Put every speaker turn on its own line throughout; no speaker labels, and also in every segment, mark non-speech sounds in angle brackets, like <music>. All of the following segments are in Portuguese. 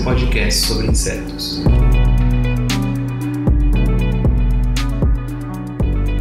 seu podcast sobre insetos.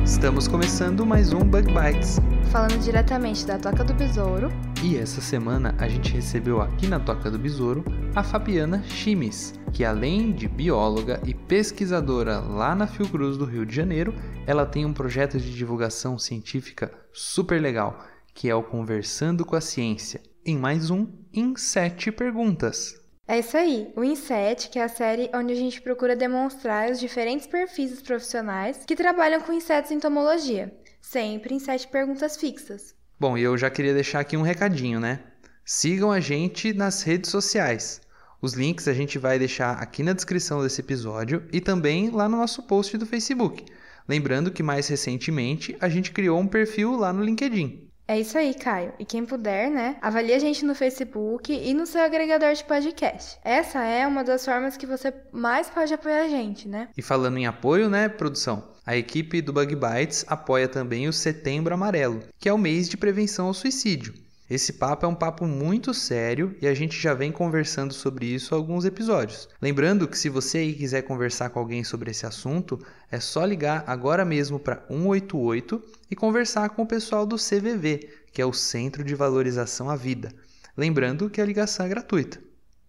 Estamos começando mais um Bug Bites.
Falando diretamente da Toca do Besouro.
E essa semana a gente recebeu aqui na Toca do Besouro a Fabiana Chimes, que além de bióloga e pesquisadora lá na Fiocruz do Rio de Janeiro, ela tem um projeto de divulgação científica super legal, que é o Conversando com a Ciência, em mais um Em Sete Perguntas.
É isso aí, o Inset, que é a série onde a gente procura demonstrar os diferentes perfis dos profissionais que trabalham com insetos em entomologia, sempre em sete perguntas fixas.
Bom, e eu já queria deixar aqui um recadinho, né? Sigam a gente nas redes sociais. Os links a gente vai deixar aqui na descrição desse episódio e também lá no nosso post do Facebook. Lembrando que mais recentemente a gente criou um perfil lá no LinkedIn.
É isso aí, Caio. E quem puder, né, avalie a gente no Facebook e no seu agregador de podcast. Essa é uma das formas que você mais pode apoiar a gente, né?
E falando em apoio, né, produção? A equipe do Bug Bites apoia também o Setembro Amarelo, que é o mês de prevenção ao suicídio. Esse papo é um papo muito sério e a gente já vem conversando sobre isso há alguns episódios. Lembrando que se você quiser conversar com alguém sobre esse assunto, é só ligar agora mesmo para 188 e conversar com o pessoal do CVV, que é o Centro de Valorização à Vida. Lembrando que a ligação é gratuita.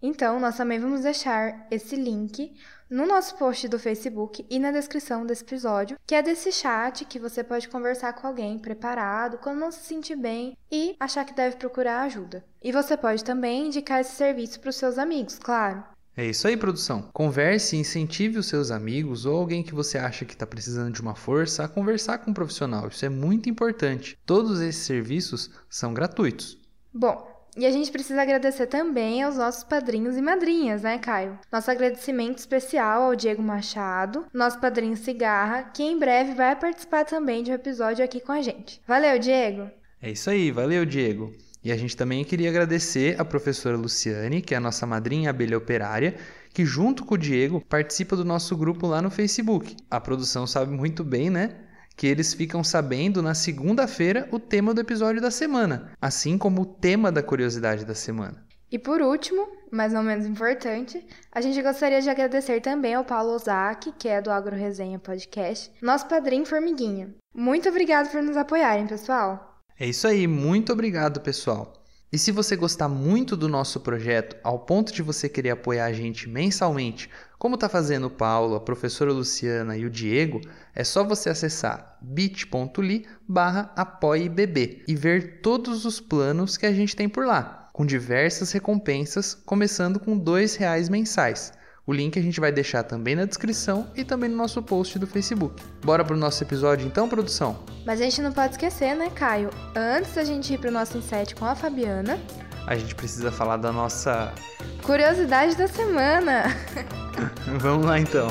Então, nós também vamos deixar esse link no nosso post do Facebook e na descrição desse episódio, que é desse chat que você pode conversar com alguém preparado quando não se sentir bem e achar que deve procurar ajuda. E você pode também indicar esse serviço para os seus amigos, claro.
É isso aí, produção. Converse e incentive os seus amigos ou alguém que você acha que está precisando de uma força a conversar com um profissional. Isso é muito importante. Todos esses serviços são gratuitos.
Bom, e a gente precisa agradecer também aos nossos padrinhos e madrinhas, né, Caio? Nosso agradecimento especial ao Diego Machado, nosso padrinho Cigarra, que em breve vai participar também de um episódio aqui com a gente. Valeu, Diego!
É isso aí, valeu, Diego. E a gente também queria agradecer a professora Luciane, que é a nossa madrinha abelha operária, que junto com o Diego participa do nosso grupo lá no Facebook. A produção sabe muito bem, né? Que eles ficam sabendo na segunda-feira o tema do episódio da semana, assim como o tema da curiosidade da semana.
E por último, mas não menos importante, a gente gostaria de agradecer também ao Paulo Ozaki, que é do Agro Resenha Podcast, nosso padrinho Formiguinha. Muito obrigado por nos apoiarem, pessoal!
É isso aí, muito obrigado, pessoal. E se você gostar muito do nosso projeto, ao ponto de você querer apoiar a gente mensalmente, como está fazendo o Paulo, a professora Luciana e o Diego, é só você acessar bit.ly barra apoiebb e ver todos os planos que a gente tem por lá, com diversas recompensas, começando com R$ reais mensais. O link a gente vai deixar também na descrição e também no nosso post do Facebook. Bora pro nosso episódio então, produção?
Mas a gente não pode esquecer, né, Caio? Antes da gente ir pro nosso inset com a Fabiana,
A gente precisa falar da nossa.
curiosidade da semana. <laughs>
Vamos lá então.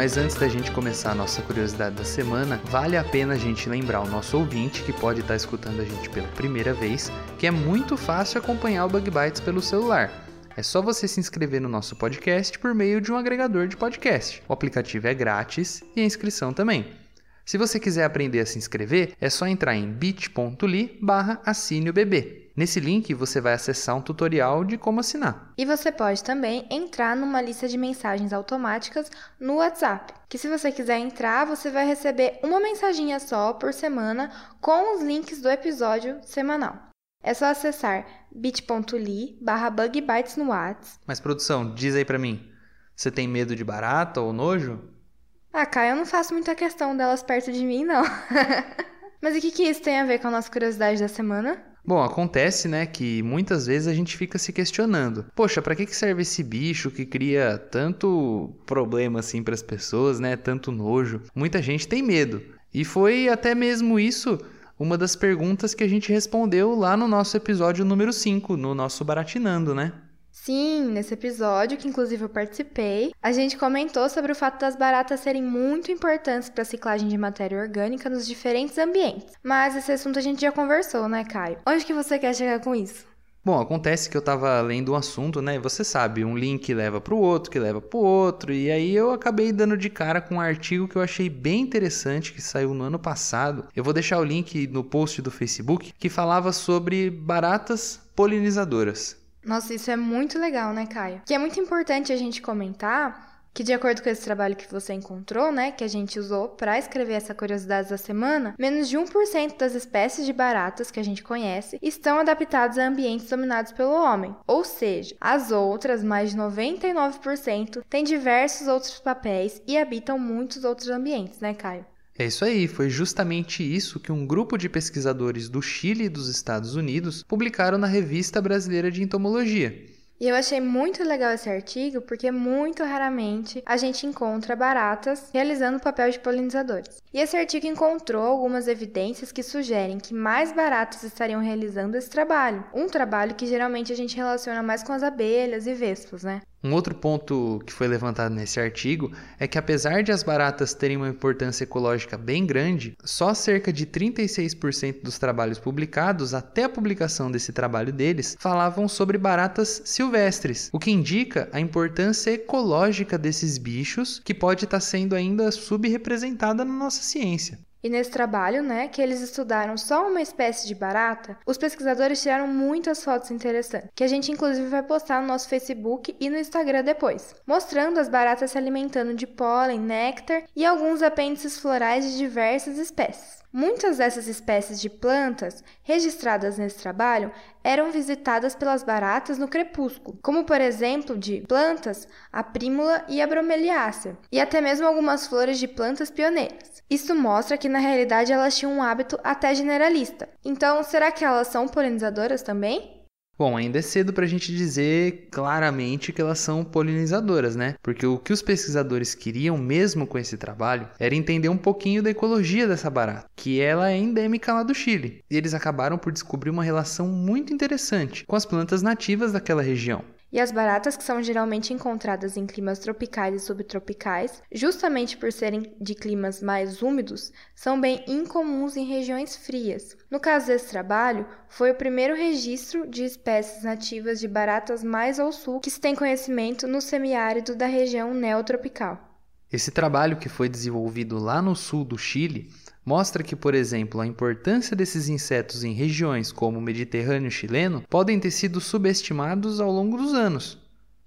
Mas antes da gente começar a nossa curiosidade da semana, vale a pena a gente lembrar o nosso ouvinte que pode estar escutando a gente pela primeira vez, que é muito fácil acompanhar o Bug Bites pelo celular. É só você se inscrever no nosso podcast por meio de um agregador de podcast. O aplicativo é grátis e a inscrição também. Se você quiser aprender a se inscrever, é só entrar em bit.ly barra assine o bebê. Nesse link você vai acessar um tutorial de como assinar.
E você pode também entrar numa lista de mensagens automáticas no WhatsApp. Que se você quiser entrar, você vai receber uma mensaginha só por semana com os links do episódio semanal. É só acessar bit.ly barra bugbytes no WhatsApp.
Mas produção, diz aí pra mim, você tem medo de barata ou nojo?
Ah, Caio, eu não faço muita questão delas perto de mim, não. <laughs> Mas o que, que isso tem a ver com a nossa curiosidade da semana?
Bom, acontece, né, que muitas vezes a gente fica se questionando: poxa, para que serve esse bicho que cria tanto problema assim para as pessoas, né? Tanto nojo. Muita gente tem medo. E foi até mesmo isso uma das perguntas que a gente respondeu lá no nosso episódio número 5, no nosso Baratinando, né?
Sim, nesse episódio, que inclusive eu participei, a gente comentou sobre o fato das baratas serem muito importantes para a ciclagem de matéria orgânica nos diferentes ambientes. Mas esse assunto a gente já conversou, né, Caio? Onde que você quer chegar com isso?
Bom, acontece que eu estava lendo um assunto, né? Você sabe, um link leva para o outro, que leva para o outro, e aí eu acabei dando de cara com um artigo que eu achei bem interessante que saiu no ano passado. Eu vou deixar o link no post do Facebook que falava sobre baratas polinizadoras.
Nossa, isso é muito legal, né, Caio? Que é muito importante a gente comentar que de acordo com esse trabalho que você encontrou, né, que a gente usou para escrever essa curiosidade da semana, menos de 1% das espécies de baratas que a gente conhece estão adaptadas a ambientes dominados pelo homem. Ou seja, as outras, mais de 99%, têm diversos outros papéis e habitam muitos outros ambientes, né, Caio?
É isso aí, foi justamente isso que um grupo de pesquisadores do Chile e dos Estados Unidos publicaram na Revista Brasileira de Entomologia.
E eu achei muito legal esse artigo porque muito raramente a gente encontra baratas realizando o papel de polinizadores. E esse artigo encontrou algumas evidências que sugerem que mais baratas estariam realizando esse trabalho. Um trabalho que geralmente a gente relaciona mais com as abelhas e vespas, né?
Um outro ponto que foi levantado nesse artigo é que, apesar de as baratas terem uma importância ecológica bem grande, só cerca de 36% dos trabalhos publicados até a publicação desse trabalho deles falavam sobre baratas silvestres, o que indica a importância ecológica desses bichos que pode estar sendo ainda subrepresentada na nossa ciência.
E nesse trabalho, né, que eles estudaram só uma espécie de barata, os pesquisadores tiraram muitas fotos interessantes, que a gente inclusive vai postar no nosso Facebook e no Instagram depois, mostrando as baratas se alimentando de pólen, néctar e alguns apêndices florais de diversas espécies. Muitas dessas espécies de plantas registradas nesse trabalho eram visitadas pelas baratas no crepúsculo, como por exemplo de plantas, a prímula e a bromeliácea, e até mesmo algumas flores de plantas pioneiras. Isso mostra que na realidade elas tinham um hábito até generalista. Então, será que elas são polinizadoras também?
Bom, ainda é cedo para a gente dizer claramente que elas são polinizadoras, né? Porque o que os pesquisadores queriam mesmo com esse trabalho era entender um pouquinho da ecologia dessa barata, que ela é endêmica lá do Chile. E eles acabaram por descobrir uma relação muito interessante com as plantas nativas daquela região.
E as baratas, que são geralmente encontradas em climas tropicais e subtropicais, justamente por serem de climas mais úmidos, são bem incomuns em regiões frias. No caso desse trabalho, foi o primeiro registro de espécies nativas de baratas mais ao sul que se tem conhecimento no semiárido da região neotropical.
Esse trabalho, que foi desenvolvido lá no sul do Chile, mostra que, por exemplo, a importância desses insetos em regiões como o Mediterrâneo chileno podem ter sido subestimados ao longo dos anos.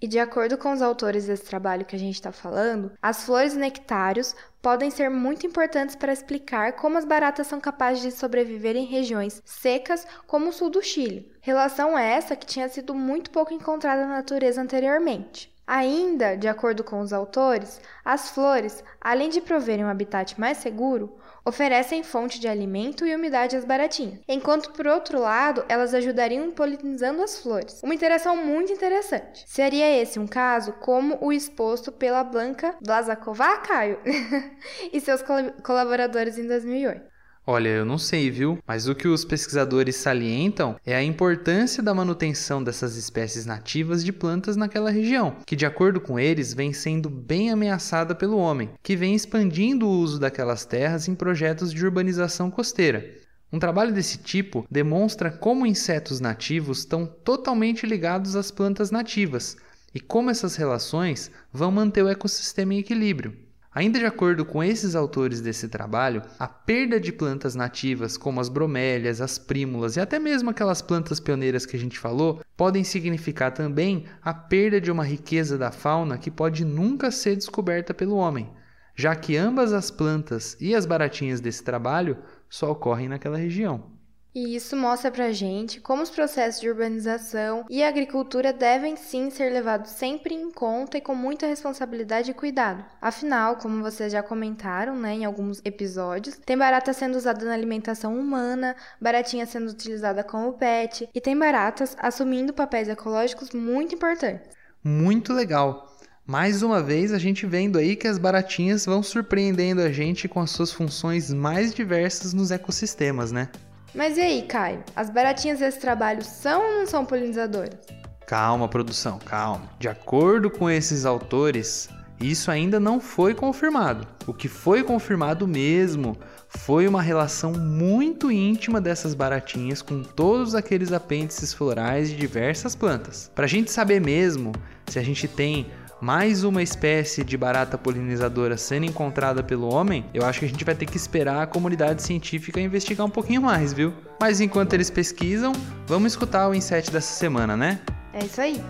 E de acordo com os autores desse trabalho que a gente está falando, as flores nectários podem ser muito importantes para explicar como as baratas são capazes de sobreviver em regiões secas como o sul do Chile. Relação essa que tinha sido muito pouco encontrada na natureza anteriormente. Ainda, de acordo com os autores, as flores, além de proverem um habitat mais seguro, oferecem fonte de alimento e umidade às baratinhas, enquanto por outro lado elas ajudariam polinizando as flores. Uma interação muito interessante. Seria esse um caso como o exposto pela Blanca Blazakova, Caio, <laughs> e seus colaboradores em 2008.
Olha, eu não sei, viu? Mas o que os pesquisadores salientam é a importância da manutenção dessas espécies nativas de plantas naquela região, que, de acordo com eles, vem sendo bem ameaçada pelo homem, que vem expandindo o uso daquelas terras em projetos de urbanização costeira. Um trabalho desse tipo demonstra como insetos nativos estão totalmente ligados às plantas nativas e como essas relações vão manter o ecossistema em equilíbrio. Ainda de acordo com esses autores desse trabalho, a perda de plantas nativas, como as bromélias, as prímulas e até mesmo aquelas plantas pioneiras que a gente falou, podem significar também a perda de uma riqueza da fauna que pode nunca ser descoberta pelo homem, já que ambas as plantas e as baratinhas desse trabalho só ocorrem naquela região.
E isso mostra pra gente como os processos de urbanização e agricultura devem sim ser levados sempre em conta e com muita responsabilidade e cuidado. Afinal, como vocês já comentaram, né, em alguns episódios, tem barata sendo usada na alimentação humana, baratinha sendo utilizada como pet e tem baratas assumindo papéis ecológicos muito importantes.
Muito legal. Mais uma vez a gente vendo aí que as baratinhas vão surpreendendo a gente com as suas funções mais diversas nos ecossistemas, né?
Mas e aí, Caio? As baratinhas desse trabalho são ou não são polinizadoras?
Calma, produção, calma. De acordo com esses autores, isso ainda não foi confirmado. O que foi confirmado mesmo foi uma relação muito íntima dessas baratinhas com todos aqueles apêndices florais de diversas plantas. Para a gente saber mesmo se a gente tem mais uma espécie de barata polinizadora sendo encontrada pelo homem, eu acho que a gente vai ter que esperar a comunidade científica investigar um pouquinho mais, viu? Mas enquanto eles pesquisam, vamos escutar o inset dessa semana, né?
É isso aí.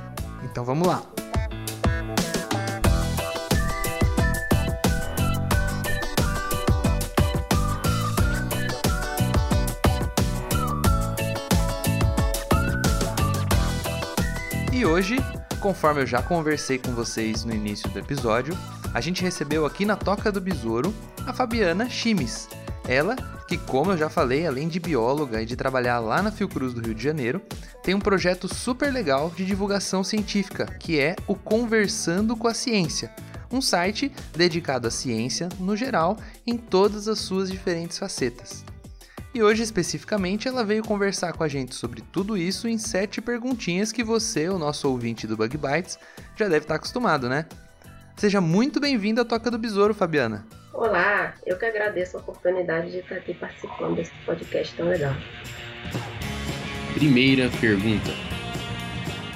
Então vamos lá. E hoje conforme eu já conversei com vocês no início do episódio, a gente recebeu aqui na Toca do Besouro a Fabiana Chimes. Ela, que como eu já falei, além de bióloga e de trabalhar lá na Fiocruz do Rio de Janeiro, tem um projeto super legal de divulgação científica, que é o Conversando com a Ciência, um site dedicado à ciência no geral em todas as suas diferentes facetas. E hoje, especificamente, ela veio conversar com a gente sobre tudo isso em sete perguntinhas que você, o nosso ouvinte do Bug Bites, já deve estar acostumado, né? Seja muito bem-vinda à Toca do Besouro, Fabiana.
Olá, eu que agradeço a oportunidade de estar aqui participando desse podcast tão legal.
Primeira pergunta.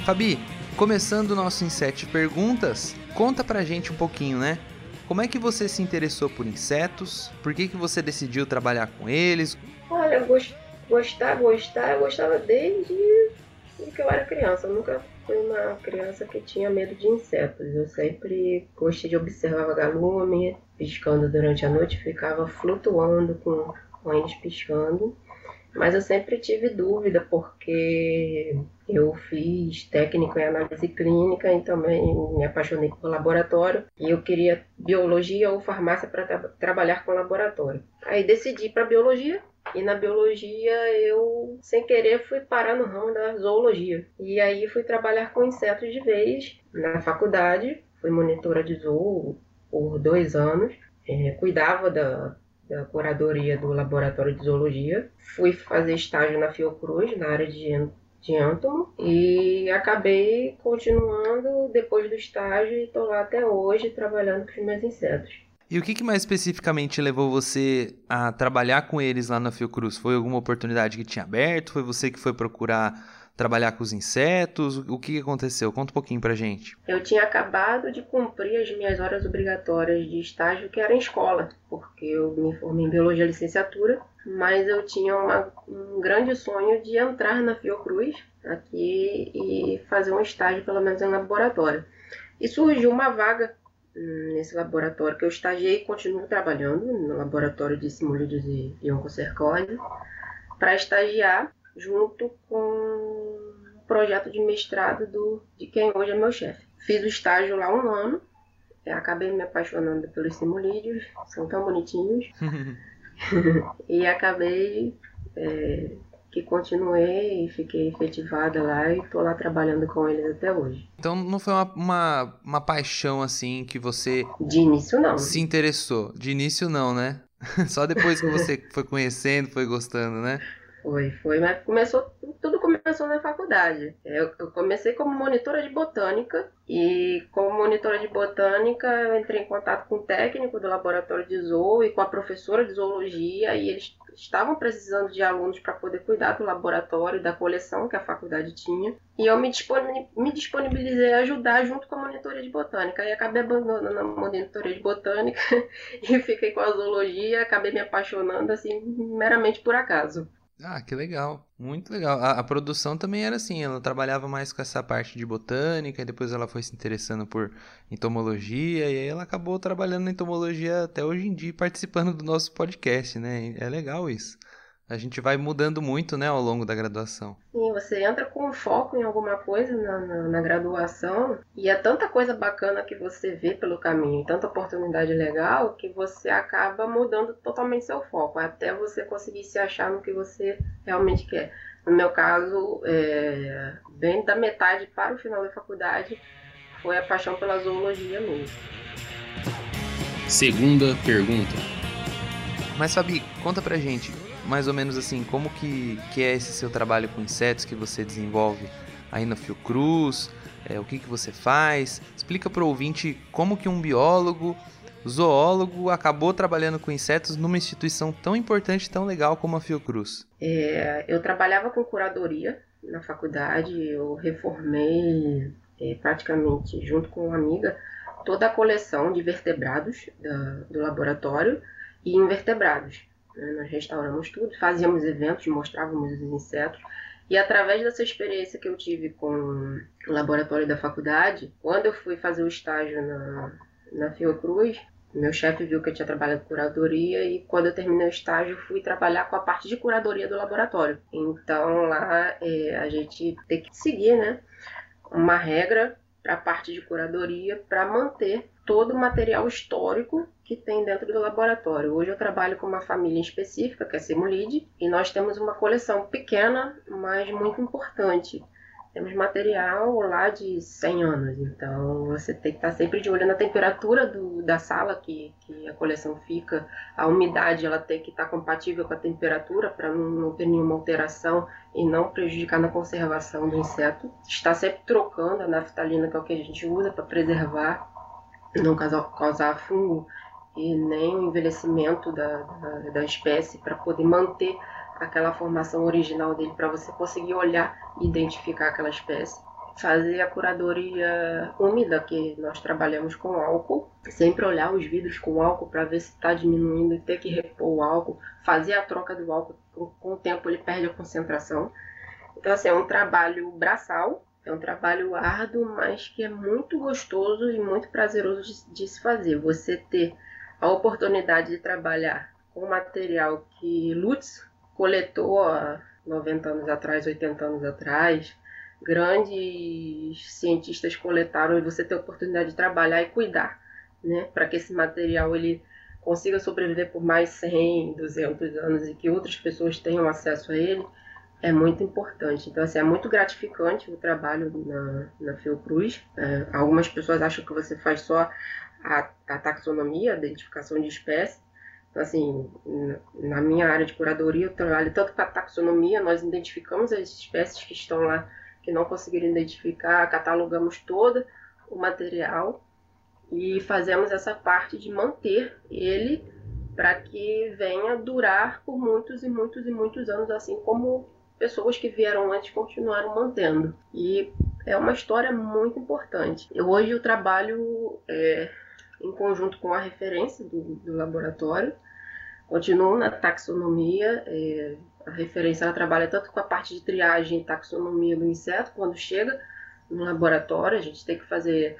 Fabi, começando o nosso em sete perguntas, conta pra gente um pouquinho, né? Como é que você se interessou por insetos? Por que, que você decidiu trabalhar com eles?
Olha, gostar, gostar, eu gostava desde que eu era criança. Eu nunca fui uma criança que tinha medo de insetos. Eu sempre gostei de observar vagalume, piscando durante a noite, ficava flutuando com, com eles piscando. Mas eu sempre tive dúvida, porque eu fiz técnico em análise clínica e também me apaixonei por laboratório. E eu queria biologia ou farmácia para tra trabalhar com laboratório. Aí decidi para biologia. E na biologia eu, sem querer, fui parar no ramo da zoologia. E aí fui trabalhar com insetos de vez na faculdade. Fui monitora de zoo por dois anos. É, cuidava da, da curadoria do laboratório de zoologia. Fui fazer estágio na Fiocruz, na área de diântomo, e acabei continuando depois do estágio e estou lá até hoje trabalhando com os meus insetos.
E o que, que, mais especificamente levou você a trabalhar com eles lá na Fiocruz? Foi alguma oportunidade que tinha aberto? Foi você que foi procurar trabalhar com os insetos? O que aconteceu? Conta um pouquinho pra gente.
Eu tinha acabado de cumprir as minhas horas obrigatórias de estágio, que era em escola, porque eu me formei em biologia licenciatura, mas eu tinha uma, um grande sonho de entrar na Fiocruz aqui e fazer um estágio, pelo menos em laboratório. E surgiu uma vaga nesse laboratório que eu estagiei e continuo trabalhando no laboratório de simulídeos e oncocercose para estagiar junto com o projeto de mestrado do, de quem hoje é meu chefe. Fiz o estágio lá um ano, acabei me apaixonando pelos simulídeos, são tão bonitinhos, <laughs> <laughs> e acabei é, que continuei e fiquei efetivada lá e estou lá trabalhando com eles até hoje.
Então não foi uma, uma, uma paixão assim que você.
De início não.
Se interessou. De início não, né? <laughs> Só depois que você foi conhecendo, foi gostando, né?
Foi, foi, mas começou, tudo começou na faculdade. Eu, eu, comecei como monitora de botânica e como monitora de botânica eu entrei em contato com o técnico do laboratório de zoo e com a professora de zoologia e eles estavam precisando de alunos para poder cuidar do laboratório, da coleção que a faculdade tinha. E eu me, disponibilizei a ajudar junto com a monitoria de botânica. E acabei abandonando a monitoria de botânica <laughs> e fiquei com a zoologia, acabei me apaixonando assim meramente por acaso.
Ah, que legal. Muito legal. A, a, produção também era assim, ela trabalhava mais com essa parte de botânica, e depois ela foi se interessando por entomologia, e aí ela acabou trabalhando na entomologia até hoje em dia, participando do nosso podcast, né? É legal isso. A gente vai mudando muito, né, ao longo da graduação.
Sim, você entra com foco em alguma coisa na, na, na, graduação e é tanta coisa bacana que você vê pelo caminho, tanta oportunidade legal que você acaba mudando totalmente seu foco, até você conseguir se achar no que você realmente quer. No meu caso, é, bem da metade para o final da faculdade, foi a paixão pela zoologia mesmo.
Segunda pergunta.
Mas Fabi, conta pra gente, mais ou menos assim, como que, que é esse seu trabalho com insetos que você desenvolve aí na Fiocruz, é, o que, que você faz? Explica pro ouvinte como que um biólogo, zoólogo, acabou trabalhando com insetos numa instituição tão importante, tão legal como a Fiocruz.
É, eu trabalhava com curadoria na faculdade, eu reformei é, praticamente junto com uma amiga toda a coleção de vertebrados da, do laboratório e invertebrados. Né? Nós restauramos tudo, fazíamos eventos, mostrávamos os insetos. E através dessa experiência que eu tive com o laboratório da faculdade, quando eu fui fazer o estágio na, na Fiocruz, meu chefe viu que eu tinha trabalhado com curadoria e quando eu terminei o estágio fui trabalhar com a parte de curadoria do laboratório. Então lá é, a gente tem que seguir, né, uma regra para a parte de curadoria para manter todo o material histórico que tem dentro do laboratório. Hoje eu trabalho com uma família específica, que é Semulide, e nós temos uma coleção pequena, mas muito importante. Temos material lá de 100 anos, então você tem que estar sempre de olho na temperatura do, da sala que, que a coleção fica, a umidade ela tem que estar compatível com a temperatura para não, não ter nenhuma alteração e não prejudicar na conservação do inseto. Está sempre trocando a naftalina, que é o que a gente usa para preservar, não causar, causar fungo e nem o envelhecimento da, da, da espécie para poder manter aquela formação original dele para você conseguir olhar e identificar aquela espécie. Fazer a curadoria úmida, que nós trabalhamos com álcool, sempre olhar os vidros com álcool para ver se está diminuindo e ter que repor o álcool, fazer a troca do álcool, com o tempo ele perde a concentração. Então, assim, é um trabalho braçal, é um trabalho árduo, mas que é muito gostoso e muito prazeroso de, de se fazer. Você ter a oportunidade de trabalhar com material que Lutz coletou há 90 anos atrás, 80 anos atrás. Grandes cientistas coletaram e você tem a oportunidade de trabalhar e cuidar, né, para que esse material ele consiga sobreviver por mais 100, 200 anos e que outras pessoas tenham acesso a ele, é muito importante. Então, assim, é muito gratificante o trabalho na, na Fiocruz. É, algumas pessoas acham que você faz só a, a taxonomia, a identificação de espécies, assim, na minha área de curadoria, eu trabalho tanto com a taxonomia, nós identificamos as espécies que estão lá que não conseguiram identificar, catalogamos todo o material e fazemos essa parte de manter ele para que venha durar por muitos e muitos e muitos anos, assim como pessoas que vieram antes continuaram mantendo. E é uma história muito importante. Eu, hoje eu trabalho é, em conjunto com a referência do, do laboratório Continuo na taxonomia, é, a referência ela trabalha tanto com a parte de triagem e taxonomia do inseto, quando chega no laboratório, a gente tem que fazer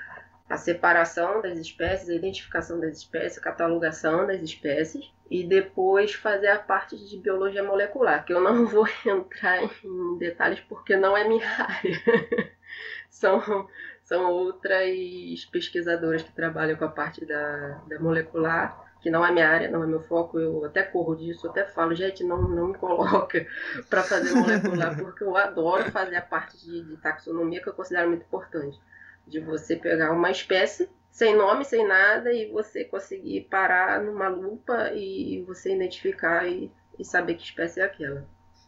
a separação das espécies, a identificação das espécies, a catalogação das espécies e depois fazer a parte de biologia molecular, que eu não <laughs> vou entrar em detalhes porque não é minha área. <laughs> são, são outras pesquisadoras que trabalham com a parte da, da molecular que não é minha área, não é meu foco, eu até corro disso, até falo, gente, não, não me coloca <laughs> para fazer molecular, porque eu adoro fazer a parte de, de, taxonomia que eu considero muito importante. De você pegar uma espécie sem nome, sem nada, e você conseguir parar numa lupa e você identificar e, e saber que espécie é aquela.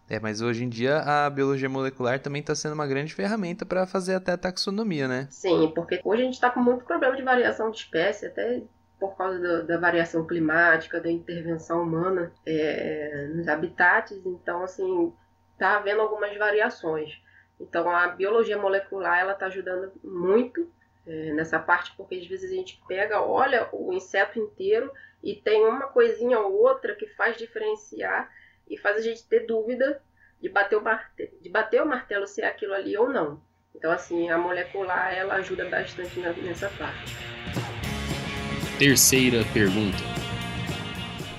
É, mas hoje em dia a biologia molecular também está sendo uma grande ferramenta para fazer até taxonomia, né?
Sim, porque hoje a gente está com muito problema de variação de espécie, até por causa da, da, variação climática, da intervenção humana é, nos habitats. Então, assim, está havendo algumas variações. Então, a biologia molecular ela está ajudando muito é, nessa parte, porque às vezes a gente pega, olha o inseto inteiro e tem uma coisinha ou outra que faz diferenciar e faz a gente ter dúvida de bater o martelo, de bater o martelo se é aquilo ali ou não. Então, assim, a molecular ela ajuda bastante nessa parte.
Terceira pergunta.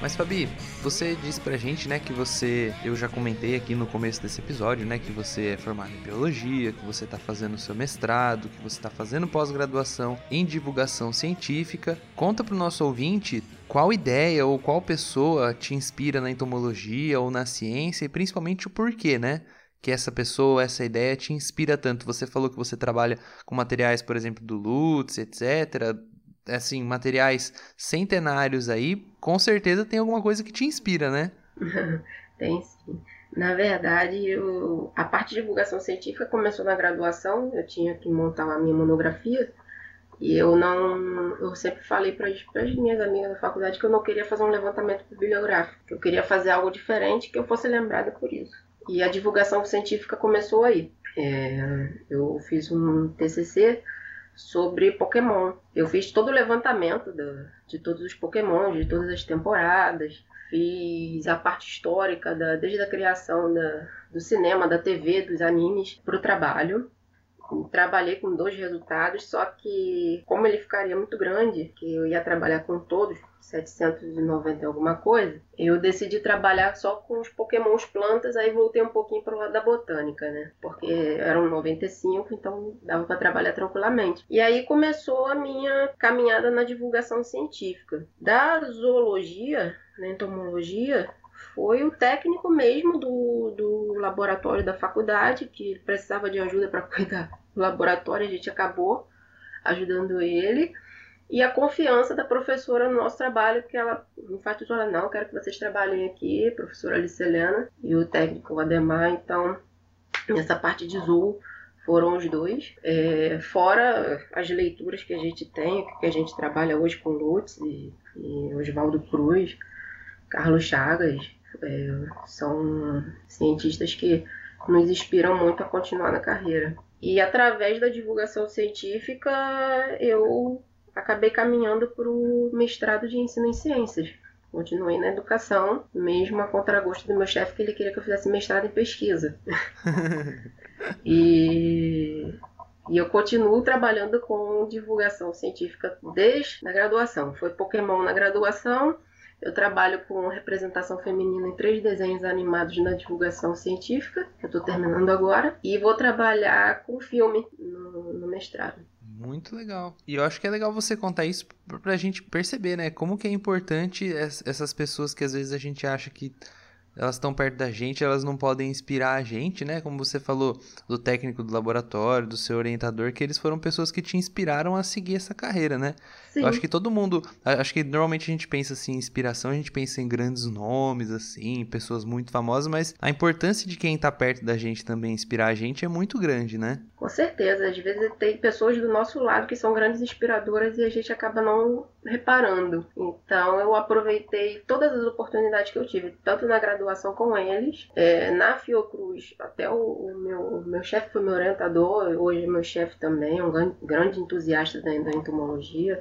Mas Fabi, Você disse pra gente, né, que você, eu já comentei aqui no começo desse episódio, né, que você é formado em biologia, que você tá fazendo seu mestrado, que você tá fazendo pós-graduação em divulgação científica. Conta pro nosso ouvinte qual ideia ou qual pessoa te inspira na entomologia ou na ciência e principalmente o porquê, né? Que essa pessoa, essa ideia te inspira tanto. Você falou que você trabalha com materiais, por exemplo, do Lutz, etc assim, materiais centenários aí, com certeza tem alguma coisa que te inspira, né? <laughs>
tem sim. Na verdade, eu, a parte de divulgação científica começou na graduação, eu tinha que montar a minha monografia, e eu não. Eu sempre falei para as minhas amigas da faculdade que eu não queria fazer um levantamento bibliográfico, que eu queria fazer algo diferente que eu fosse lembrada por isso. E a divulgação científica começou aí. É, eu fiz um TCC sobre Pokémon. Eu fiz todo o levantamento de, de todos os Pokémon, de todas as temporadas. Fiz a parte histórica, da, desde a criação da, do cinema, da TV, dos animes, para o trabalho trabalhei com dois resultados, só que como ele ficaria muito grande, que eu ia trabalhar com todos, 790 e alguma coisa, eu decidi trabalhar só com os pokémons plantas, aí voltei um pouquinho para o lado da botânica, né? Porque eram 95, então dava para trabalhar tranquilamente. E aí começou a minha caminhada na divulgação científica. Da zoologia, na entomologia, foi o técnico mesmo do, do laboratório da faculdade, que precisava de ajuda para <laughs> cuidar laboratório, a gente acabou ajudando ele. E a confiança da professora no nosso trabalho, que ela enfatizou, ela, não, quero que vocês trabalhem aqui, professora Alice Helena e o técnico Ademar, então nessa parte de Zoom foram os dois. É, fora as leituras que a gente tem, que a gente trabalha hoje com Lutz e, e Oswaldo Cruz, Carlos Chagas, é, são cientistas que nos inspiram muito a continuar na carreira. E através da divulgação científica, eu acabei caminhando para o mestrado de ensino em ciências. Continuei na educação, mesmo a contragosto do meu chefe, que ele queria que eu fizesse mestrado em pesquisa. <laughs> e, e eu continuo trabalhando com divulgação científica desde a graduação. Foi Pokémon na graduação, eu trabalho com representação feminina em três desenhos animados na divulgação científica, que eu estou terminando agora, e vou trabalhar com filme no, no, mestrado.
Muito legal. E eu acho que é legal você contar isso para a gente perceber, né? Como que é importante essas pessoas que às vezes a gente acha que elas estão perto da gente, elas não podem inspirar a gente, né? Como você falou do técnico do laboratório, do seu orientador, que eles foram pessoas que te inspiraram a seguir essa carreira, né? Sim. Eu acho que todo mundo, acho que normalmente a gente pensa assim, inspiração, a gente pensa em grandes nomes assim, pessoas muito famosas, mas a importância de quem tá perto da gente também inspirar a gente é muito grande, né?
Com certeza, às vezes tem pessoas do nosso lado que são grandes inspiradoras e a gente acaba não reparando. Então eu aproveitei todas as oportunidades que eu tive, tanto na graduação com eles, é, na Fiocruz, até o, o meu, meu chefe foi meu orientador, hoje meu chefe também, um grande entusiasta da, entomologia.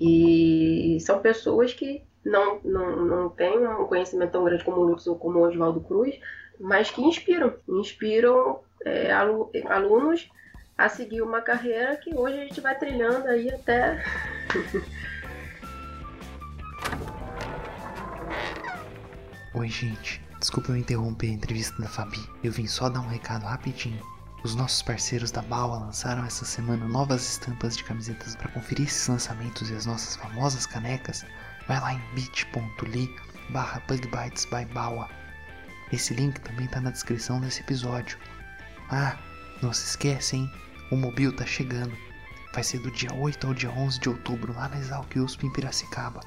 E são pessoas que não, não, não têm um conhecimento tão grande como o Lutz ou como o Oswaldo Cruz, mas que inspiram, inspiram é, alunos a seguir uma carreira que hoje a gente vai trilhando aí até. <laughs>
Oi, gente. Desculpa eu interromper a entrevista da Fabi. Eu vim só dar um recado rapidinho. Os nossos parceiros da Baua lançaram essa semana novas estampas de camisetas para conferir esses lançamentos e as nossas famosas canecas. Vai lá em bit.ly barra by. Esse link também está na descrição desse episódio. Ah, não se esquece, hein? O Mobil tá chegando. Vai ser do dia 8 ao dia 11 de outubro lá na Exalc USP em Piracicaba.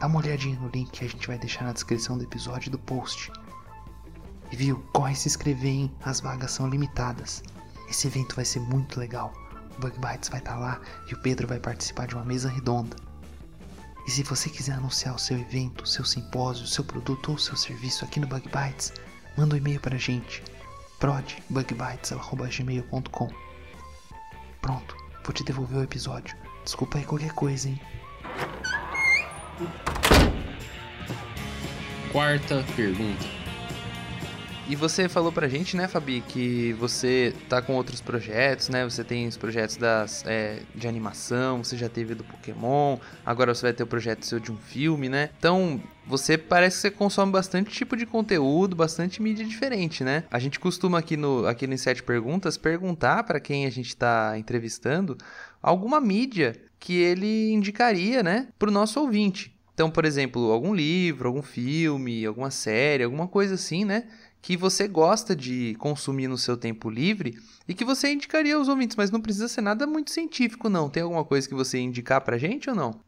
Dá uma olhadinha no link que a gente vai deixar na descrição do episódio do post. E viu, corre se inscrever, hein? As vagas são limitadas. Esse evento vai ser muito legal. O Bug Bites vai estar tá lá e o Pedro vai participar de uma mesa redonda. E se você quiser anunciar o seu evento, seu simpósio, seu produto ou seu serviço aqui no Bug Bites, manda um e-mail para a gente prodbugbytes.gmail.com Pronto, vou te devolver o episódio. Desculpa aí qualquer coisa, hein?
Quarta pergunta.
E você falou pra gente, né, Fabi, que você tá com outros projetos, né? Você tem os projetos das, é, de animação, você já teve do Pokémon, agora você vai ter o projeto seu de um filme, né? Então, você parece que você consome bastante tipo de conteúdo, bastante mídia diferente, né? A gente costuma aqui no aqui no Sete Perguntas perguntar para quem a gente está entrevistando alguma mídia que ele indicaria, né, pro nosso ouvinte. Então, por exemplo, algum livro, algum filme, alguma série, alguma coisa assim, né? Que você gosta de consumir no seu tempo livre e que você indicaria aos ouvintes, mas não precisa ser nada muito científico, não. Tem alguma coisa que você indicar pra gente ou não?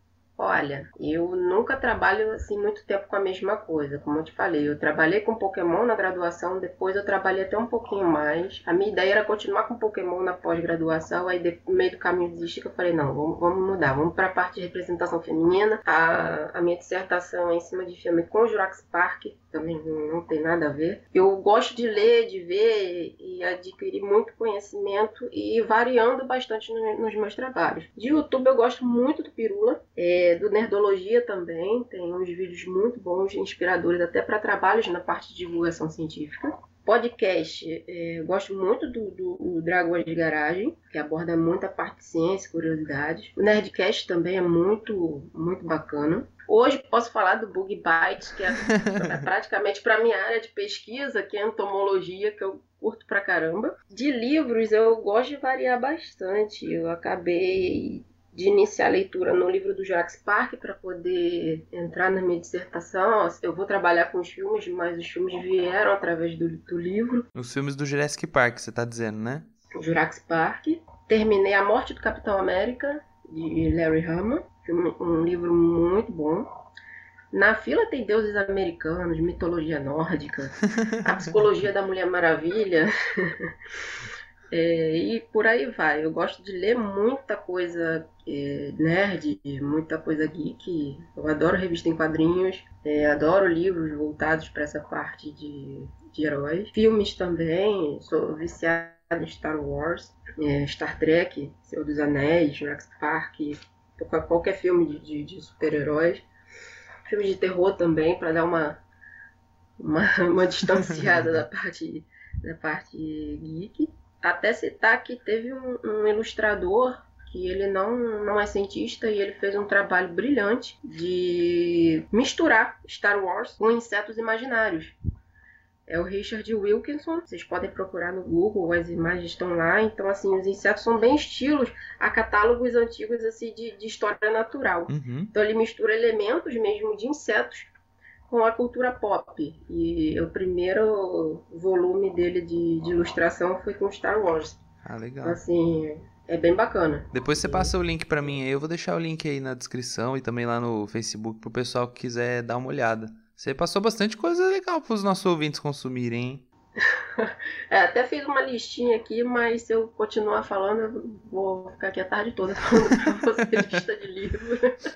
Olha, eu nunca trabalho assim muito tempo com a mesma coisa, como eu te falei. Eu trabalhei com Pokémon na graduação, depois eu trabalhei até um pouquinho mais. A minha ideia era continuar com Pokémon na pós-graduação, aí no meio do caminho desisti que eu falei, não, vamos, vamos mudar, vamos para a parte de representação feminina. A, a minha dissertação é em cima de filme com Jurassic Park, também não tem nada a ver. Eu gosto de ler, de ver e adquirir muito conhecimento e variando bastante nos meus trabalhos. De YouTube eu gosto muito do Pirula, é, do Nerdologia também, tem uns vídeos muito bons, inspiradores até para trabalhos na parte de divulgação científica. Podcast, é, eu gosto muito do, do, do Dragões de Garagem, que aborda muito a parte de ciência, curiosidades. O Nerdcast também é muito, muito bacana. Hoje posso falar do Bug Bites, que é, é <laughs> praticamente para minha área de pesquisa, que é entomologia, que eu curto pra caramba. De livros eu gosto de variar bastante. Eu acabei de iniciar a leitura no livro do Jurassic Park para poder entrar na minha dissertação. Eu vou trabalhar com os filmes, mas os filmes vieram através do, do livro.
Os filmes do Jurassic Park, você está dizendo, né?
Jurassic Park. Terminei A Morte do Capitão América, de Larry Hama, um livro muito bom. Na fila tem deuses americanos, mitologia nórdica, <laughs> a psicologia da Mulher Maravilha. É, e por aí vai. Eu gosto de ler muita coisa é, nerd, muita coisa geek. Eu adoro revista em quadrinhos, é, adoro livros voltados para essa parte de, de heróis. Filmes também, sou viciado em Star Wars, é, Star Trek, Senhor dos Anéis, Jurassic Park, qualquer filme de, de, de super-heróis. Filmes de terror também, para dar uma, uma, <laughs> uma distanciada <laughs> da parte da parte geek até citar que teve um, um ilustrador que ele não, não é cientista e ele fez um trabalho brilhante de misturar Star Wars com insetos imaginários. É o Richard Wilkinson, vocês podem procurar no Google, as imagens estão lá. Então, assim, os insetos são bem estilos a catálogos antigos assim, de, de história natural. Uhum. Então, ele mistura elementos mesmo de insetos com a cultura pop. E o primeiro volume dele de, de ilustração foi com Star Wars.
Ah, legal.
Então, assim, é bem bacana.
Depois você passa o link para mim aí, eu vou deixar o link aí na descrição e também lá no Facebook pro pessoal que quiser dar uma olhada. Você passou bastante coisa legal para os nossos ouvintes consumirem, hein? <laughs> <laughs>
é, até fiz uma listinha aqui, mas se eu continuar falando, eu vou ficar aqui a tarde toda <laughs> falando pra você lista de livro.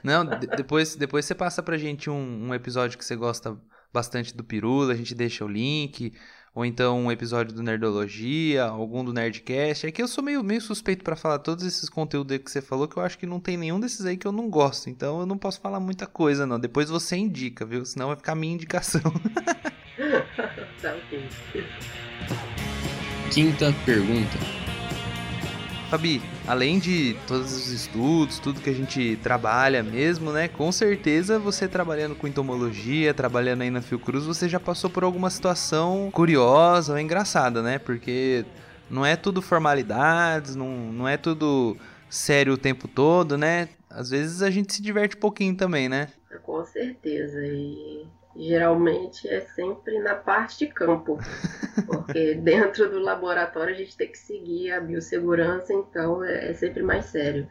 Não, depois, depois você passa pra gente um, um episódio que você gosta bastante do Pirula, a gente deixa o link, ou então um episódio do Nerdologia, algum do Nerdcast. É que eu sou meio, meio suspeito para falar todos esses conteúdos aí que você falou, que eu acho que não tem nenhum desses aí que eu não gosto, então eu não posso falar muita coisa não. Depois você indica, viu? Senão vai ficar minha indicação. <laughs> <laughs>
tá ok.
Quinta pergunta.
Fabi, além de todos os estudos, tudo que a gente trabalha mesmo, né? Com certeza você trabalhando com entomologia, trabalhando aí na Fiocruz, você já passou por alguma situação curiosa ou engraçada, né? Porque não é tudo formalidades, não, não é tudo sério o tempo todo, né? Às vezes a gente se diverte um pouquinho também, né?
Com certeza. E geralmente é sempre na parte de campo, porque <laughs> dentro do laboratório a gente tem que seguir a biossegurança, então é, é sempre mais sério.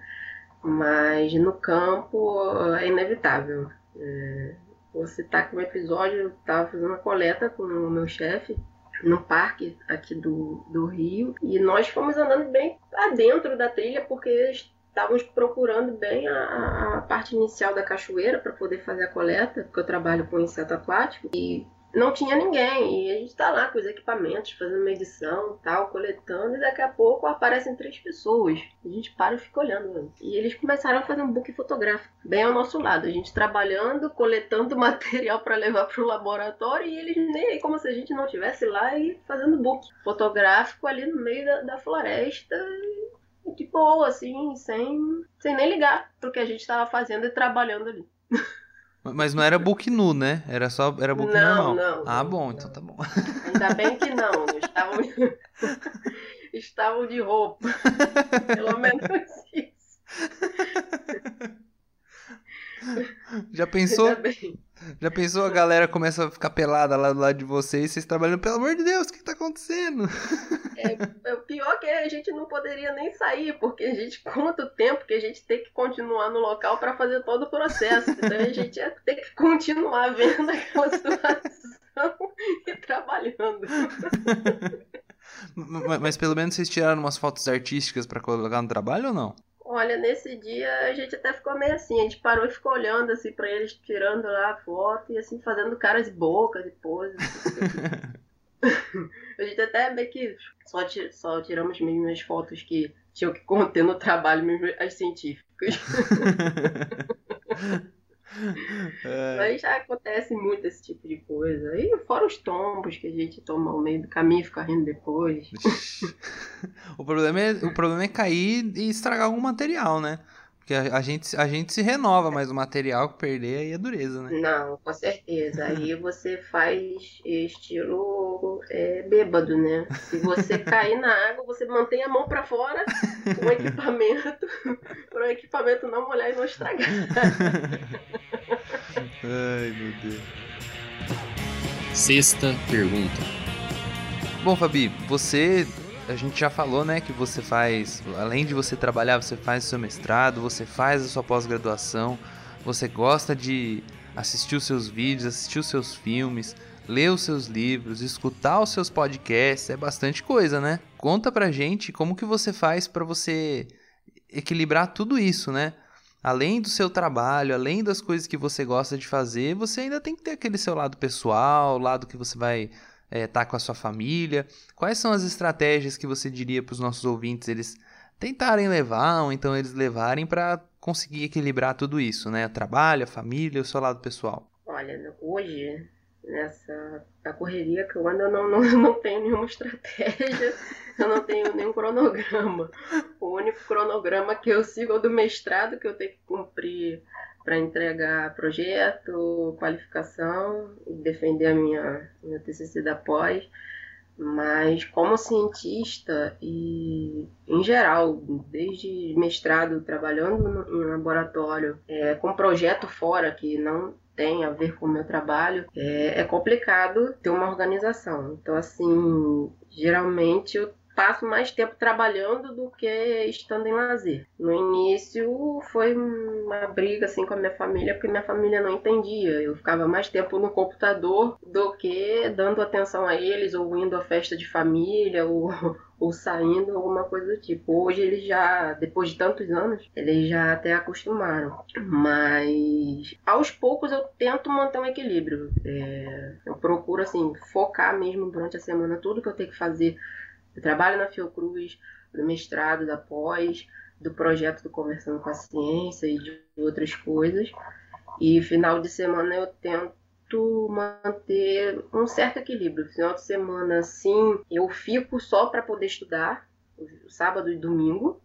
Mas no campo é inevitável. É, vou citar que um episódio, eu estava fazendo uma coleta com o meu chefe no parque aqui do, do Rio e nós fomos andando bem adentro da trilha porque estávamos procurando bem a, a, parte inicial da cachoeira para poder fazer a coleta, porque eu trabalho com inseto aquático. E não tinha ninguém. E a gente tá lá com os equipamentos, fazendo uma edição tal, coletando, e daqui a pouco aparecem três pessoas. A gente para e fica olhando. E eles começaram a fazer um book fotográfico, bem ao nosso lado. A gente trabalhando, coletando <laughs> material para levar para o laboratório, e eles nem aí, como se a gente não estivesse lá e fazendo book fotográfico ali no meio da, da floresta. E de boa, assim, sem, sem nem ligar pro que a gente estava fazendo e trabalhando ali.
Mas não era book nu, né? Era só era book
não,
normal.
Não,
ah, bom,
não.
então tá bom.
Ainda bem que não, estavam, <laughs> estavam de roupa. Pelo menos isso.
Já pensou? Já pensou a galera começa a ficar pelada lá do lado de vocês, vocês trabalhando, pelo amor de Deus, o que tá acontecendo?
É, é o pior que a gente não poderia nem sair, porque a gente <laughs> conta o tempo que a gente tem que continuar no local para fazer todo o processo. Então a gente ia ter que continuar vendo aquela <laughs> situação e trabalhando. <laughs>
mas, mas pelo menos vocês tiraram umas fotos artísticas pra colocar no trabalho ou não?
Olha, nesse dia a gente até ficou meio assim, a gente parou e ficou olhando assim para eles, tirando lá a foto e assim fazendo caras e bocas e poses. A gente até meio que só, ti- só tiramos mesmo as fotos que tinham que conter no trabalho, mesmo as científicas. <laughs>
É,
Mas já acontece muito esse tipo de coisa. E fora os tombos que a gente toma ao meio do caminho e fica rindo depois. <laughs>
o, problema é, o problema é cair e estragar algum material, né? Porque a, a gente, a gente se renova, mas o material que perder aí é dureza, né?
Não, com certeza. Aí você faz estilo é, bêbado, né? Se você <laughs> cair na água, você mantém a mão pra fora com o equipamento, <laughs> para o equipamento não molhar e não estragar. <laughs>
Ai, meu Deus.
Sexta pergunta.
Bom, Fabi, você. A gente já falou, né, que você faz. Além de você trabalhar, você faz o seu mestrado, você faz a sua pós-graduação, você gosta de assistir os seus vídeos, assistir os seus filmes, ler os seus livros, escutar os seus podcasts, é bastante coisa, né? Conta pra gente como que você faz pra você equilibrar tudo isso, né? Além do seu trabalho, além das coisas que você gosta de fazer, você ainda tem que ter aquele seu lado pessoal, o lado que você vai estar com a sua família. Quais são as estratégias que você diria para os nossos ouvintes eles tentarem levar ou então eles levarem para conseguir equilibrar tudo isso, né? O trabalho, a família, o seu lado pessoal.
Olha, hoje, nessa correria que eu ando, eu não, não, não tenho nenhuma estratégia, <laughs> eu não tenho nenhum cronograma. O único cronograma que eu sigo é o do mestrado, que eu tenho que cumprir para entregar projeto, qualificação e defender a minha, minha TCC da pós. Mas como cientista e em geral, desde mestrado trabalhando em laboratório, é, com projeto fora que não tem a ver com o meu trabalho, é, é complicado ter uma organização. Então, assim, geralmente eu passo mais tempo trabalhando do que estando em lazer. No início foi uma briga assim com a minha família, porque minha família não entendia. Eu ficava mais tempo no computador do que dando atenção a eles, ou indo à festa de família, ou, <laughs> ou saindo, alguma coisa do tipo. Hoje eles já, depois de tantos anos, eles já até acostumaram. Mas aos poucos eu tento manter um equilíbrio. É, eu procuro assim focar mesmo durante a semana tudo que eu tenho que fazer eu trabalho na Fiocruz, do mestrado, da pós, do projeto do Conversando com a Ciência e de outras coisas. E final de semana eu tento manter um certo equilíbrio. Final de semana, sim, eu fico só para poder estudar, sábado e domingo.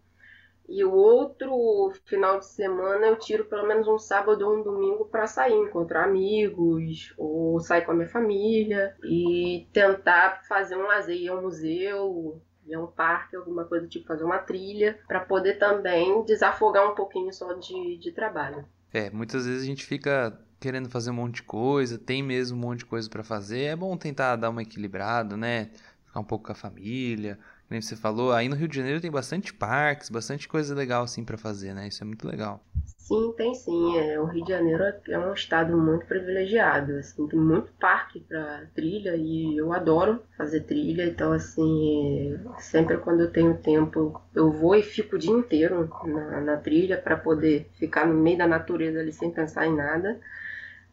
E o outro final de semana eu tiro pelo menos um sábado ou um domingo para sair, encontrar amigos, ou sair com a minha família e tentar fazer um lazer, ir ao museu, ir a um parque, alguma coisa tipo fazer uma trilha, para poder também desafogar um pouquinho só de, de trabalho.
É, muitas vezes a gente fica querendo fazer um monte de coisa, tem mesmo um monte de coisa para fazer. É bom tentar dar uma equilibrada, né? Ficar um pouco com a família, nem você falou, aí no Rio de Janeiro tem bastante parques, bastante coisa legal assim para fazer, né? Isso é muito legal.
Sim, tem sim. É, o Rio de Janeiro é um estado muito privilegiado. Assim, tem muito parque para trilha e eu adoro fazer trilha. Então, assim, sempre quando eu tenho tempo, eu vou e fico o dia inteiro na, na trilha para poder ficar no meio da natureza ali sem pensar em nada.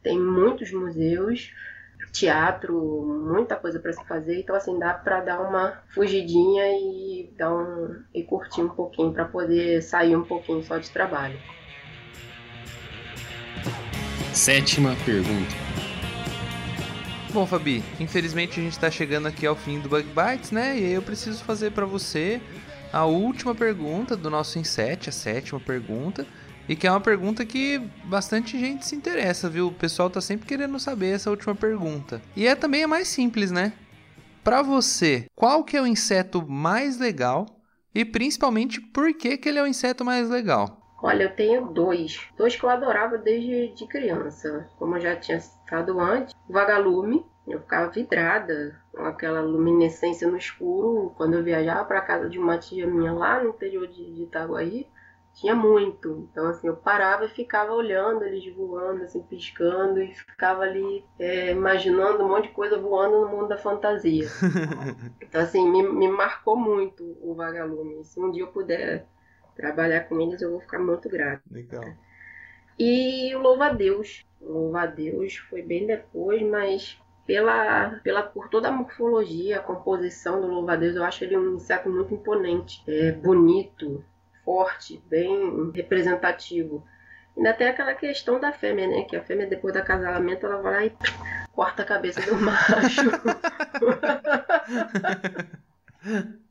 Tem muitos museus teatro, muita coisa para se fazer, então assim dá para dar uma fugidinha e dar um e curtir um pouquinho para poder sair um pouquinho só de trabalho.
Sétima pergunta.
Bom, Fabi, infelizmente a gente está chegando aqui ao fim do Bug Bites, né? E aí eu preciso fazer para você a última pergunta do nosso Inset, a sétima pergunta, e que é uma pergunta que bastante gente se interessa, viu? O pessoal tá sempre querendo saber essa última pergunta. E é também a mais simples, né? Para você, qual que é o inseto mais legal e principalmente por que, que ele é o inseto mais legal?
Olha, eu tenho dois. Dois que eu adorava desde de criança. Como eu já tinha citado antes, o vagalume. Eu ficava vidrada com aquela luminescência no escuro quando eu viajava para casa de uma tia minha lá no interior de, de Itaguaí tinha muito. Então, assim, eu parava e ficava olhando eles voando, assim, piscando, e ficava ali é, imaginando um monte de coisa voando no mundo da fantasia. <laughs> então, assim, me, me marcou muito o Vagalume. Se um dia eu puder trabalhar com eles, eu vou ficar muito grata.
Legal.
E o Louva-a-Deus. O Louva-a-Deus foi bem depois, mas pela, pela, por toda a morfologia, a composição do louva-a-Deus, eu acho ele um inseto muito imponente, é bonito, forte, bem representativo. Ainda tem aquela questão da fêmea, né? Que a fêmea, depois do acasalamento, ela vai lá e corta a cabeça do macho. <laughs> <laughs>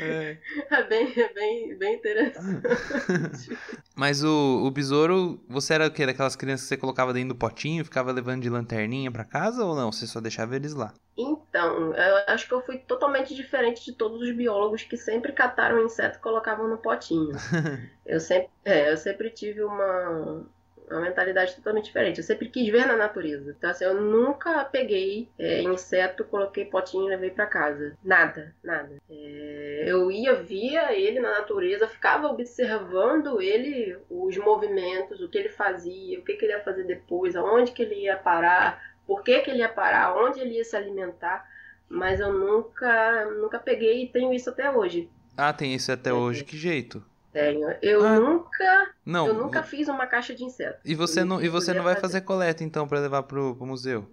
É. é, bem, é bem, bem interessante. <laughs>
Mas o, o besouro, você era o quê? Daquelas crianças que você colocava dentro do potinho, ficava levando de lanterninha para casa ou não? Você só deixava eles lá?
Então, eu acho que eu fui totalmente diferente de todos os biólogos que sempre cataram inseto e colocavam no potinho. <laughs> eu, sempre, é, eu sempre tive uma, uma mentalidade totalmente diferente. Eu sempre quis ver na natureza. Então, assim, eu nunca peguei é, inseto, coloquei potinho e levei para casa. Nada, nada. É, eu ia, via ele na natureza, ficava observando ele, os movimentos, o que ele fazia, o que, que ele ia fazer depois, aonde que ele ia parar, por que, que ele ia parar, onde ele ia se alimentar. Mas eu nunca, nunca peguei e tenho isso até hoje.
Ah, tem isso até é. hoje. Que jeito?
Tenho. Eu ah, nunca. Não. Eu nunca fiz uma caixa de inseto.
E você não, e você não vai fazer. fazer coleta então para levar pro, pro museu?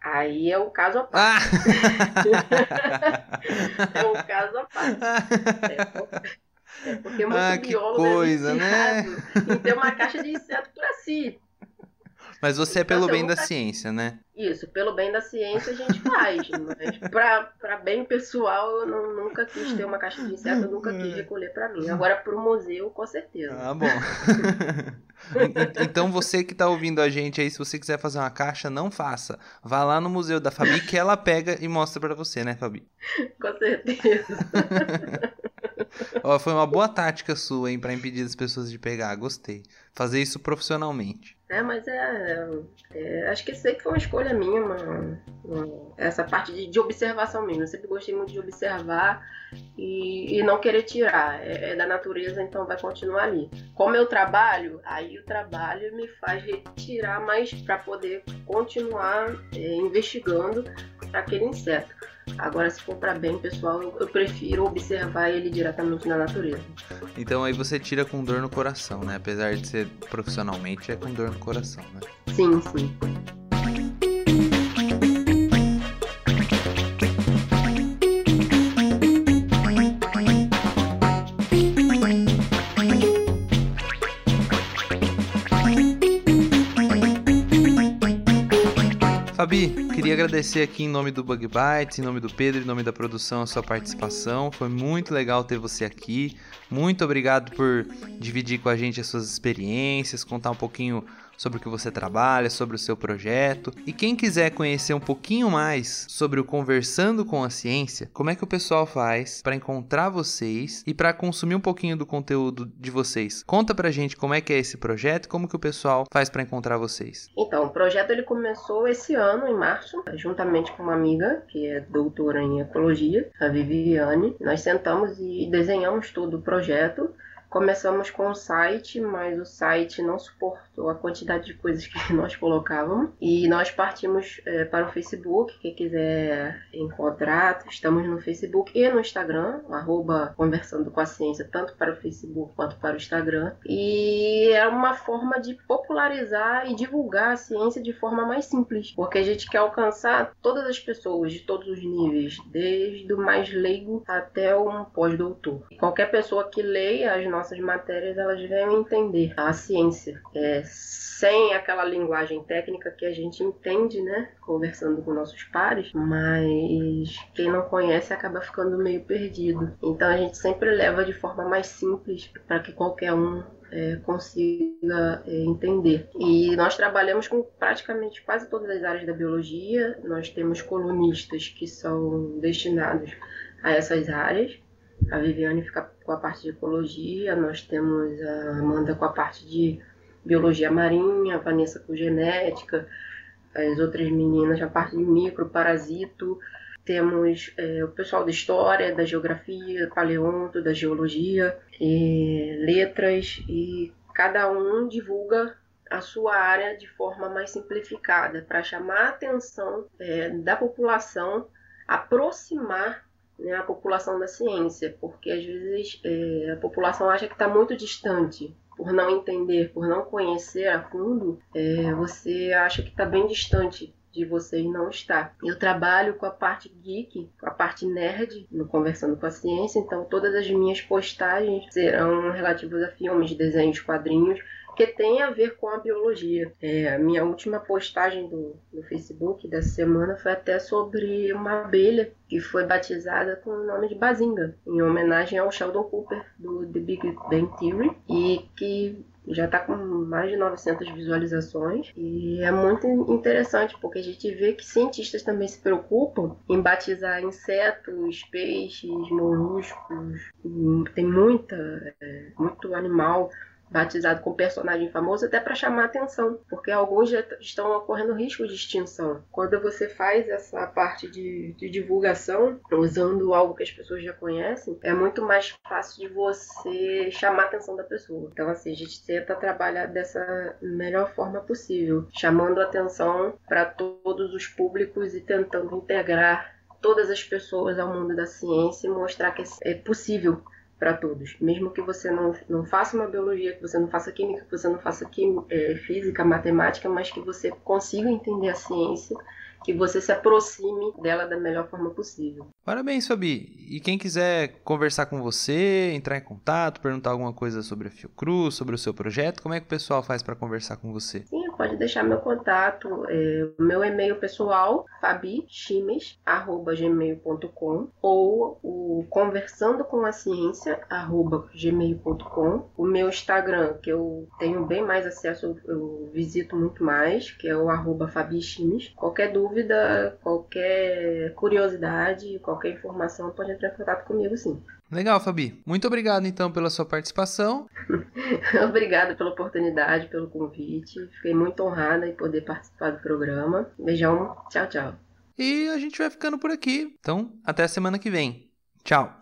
Aí é o caso à parte. Ah. <laughs> é um caso à parte. É, porque, é muito ah, biólogo
é coisa, é né?
em ter uma caixa de inseto para si.
Mas você é pelo bem da ciência, né?
Isso, pelo bem da ciência a gente faz. <laughs> mas pra bem pessoal, eu não, nunca quis ter uma caixa de inseto, eu nunca quis recolher para mim. Agora pro museu, com certeza.
Ah, bom. <laughs> então você que tá ouvindo a gente aí, se você quiser fazer uma caixa, não faça. Vá lá no museu da Fabi que ela pega e mostra para você, né, Fabi? <laughs>
Com certeza.
Ó, foi uma boa tática sua, hein, pra impedir as pessoas de pegar. Gostei. Fazer isso profissionalmente.
É, mas é, é acho que sempre foi uma escolha minha, uma, uma, essa parte de, de, observação mesmo. Eu sempre gostei muito de observar e, e não querer tirar. É, é, da natureza, então vai continuar ali. Como eu trabalho, aí o trabalho me faz retirar mais para poder continuar é, investigando aquele inseto. Agora, se for para bem pessoal, eu prefiro observar ele diretamente na natureza.
Então aí você tira com dor no coração, né? Apesar de ser profissionalmente, é com dor no coração, né?
Sim, sim.
Fabi, queria agradecer aqui em nome do Bug Bites, em nome do Pedro, em nome da produção, a sua participação. Foi muito legal ter você aqui. Muito obrigado por dividir com a gente as suas experiências, contar um pouquinho sobre o que você trabalha, sobre o seu projeto. E quem quiser conhecer um pouquinho mais sobre o Conversando com a Ciência, como é que o pessoal faz para encontrar vocês e para consumir um pouquinho do conteúdo de vocês? Conta pra gente como é que é esse projeto como que o pessoal faz para encontrar vocês.
Então, o projeto ele começou esse ano, em março, juntamente com uma amiga que é doutora em ecologia, a Viviane. Nós sentamos e desenhamos todo o projeto Começamos com o site, mas o site não suportou a quantidade de coisas que <laughs> nós colocávamos. E nós partimos é, para o Facebook. Quem quiser encontrar, estamos no Facebook e no Instagram, arroba Conversando com a Ciência, tanto para o Facebook quanto para o Instagram. E é uma forma de popularizar e divulgar a ciência de forma mais simples, porque a gente quer alcançar todas as pessoas de todos os níveis, desde o mais leigo até um pós-doutor. Qualquer pessoa que leia as nossas matérias, elas venham entender a ciência, é, sem aquela linguagem técnica que a gente entende, né, conversando com nossos pares, mas quem não conhece acaba ficando meio perdido. Então a gente sempre leva de forma mais simples para que qualquer um é, consiga é, entender. E nós trabalhamos com praticamente quase todas as áreas da biologia. Nós temos colunistas que são destinados a essas áreas. A Viviane fica com a parte de ecologia, nós temos a Amanda com a parte de biologia marinha, a Vanessa com genética, as outras meninas a parte de micro, parasito. Temos é, o pessoal da história, da geografia, paleonto, da geologia, e letras, e cada um divulga a sua área de forma mais simplificada, para chamar a atenção é, da população, aproximar né, a população da ciência, porque às vezes é, a população acha que está muito distante. Por não entender, por não conhecer a fundo, é, você acha que está bem distante de vocês não está. Eu trabalho com a parte geek, com a parte nerd, no Conversando com a Ciência, então todas as minhas postagens serão relativas a filmes, desenhos, quadrinhos, que tem a ver com a biologia. É, a minha última postagem do, no Facebook dessa semana foi até sobre uma abelha que foi batizada com o nome de Bazinga, em homenagem ao Sheldon Cooper do The Big Bang Theory, e que já está com mais de 900 visualizações e é muito interessante porque a gente vê que cientistas também se preocupam em batizar insetos, peixes, moluscos, tem muita, é, muito animal batizado com personagem famoso até para chamar atenção, porque alguns já estão ocorrendo risco de extinção. Quando você faz essa parte de, de, divulgação usando algo que as pessoas já conhecem, é muito mais fácil de você chamar a atenção da pessoa. Então, assim, a gente tenta trabalhar dessa melhor forma possível, chamando atenção para todos os públicos e tentando integrar todas as pessoas ao mundo da ciência e mostrar que é possível para todos. Mesmo que você não, não faça uma biologia, que você não faça química, que você não faça química, é, física, matemática, mas que você consiga entender a ciência que você se aproxime dela da melhor forma possível.
Parabéns, Fabi. E quem quiser conversar com você, entrar em contato, perguntar alguma coisa sobre a Fiocruz, sobre o seu projeto, como é que o pessoal faz para conversar com você?
Sim, pode deixar meu contato, é, meu e-mail pessoal, fabichimes@gmail.com ou o conversando com a ciência gmail.com. O meu Instagram, que eu tenho bem mais acesso, eu visito muito mais, que é o arroba fabichimes. Qualquer dúvida, qualquer curiosidade, qualquer informação, pode entrar em contato comigo sim.
Legal, Fabi. Muito obrigado então pela sua participação. <laughs>
Obrigada pela oportunidade, pelo convite. Fiquei muito honrada em poder participar do programa. Beijão, tchau, tchau.
E a gente vai ficando por aqui. Então, até a semana que vem. Tchau.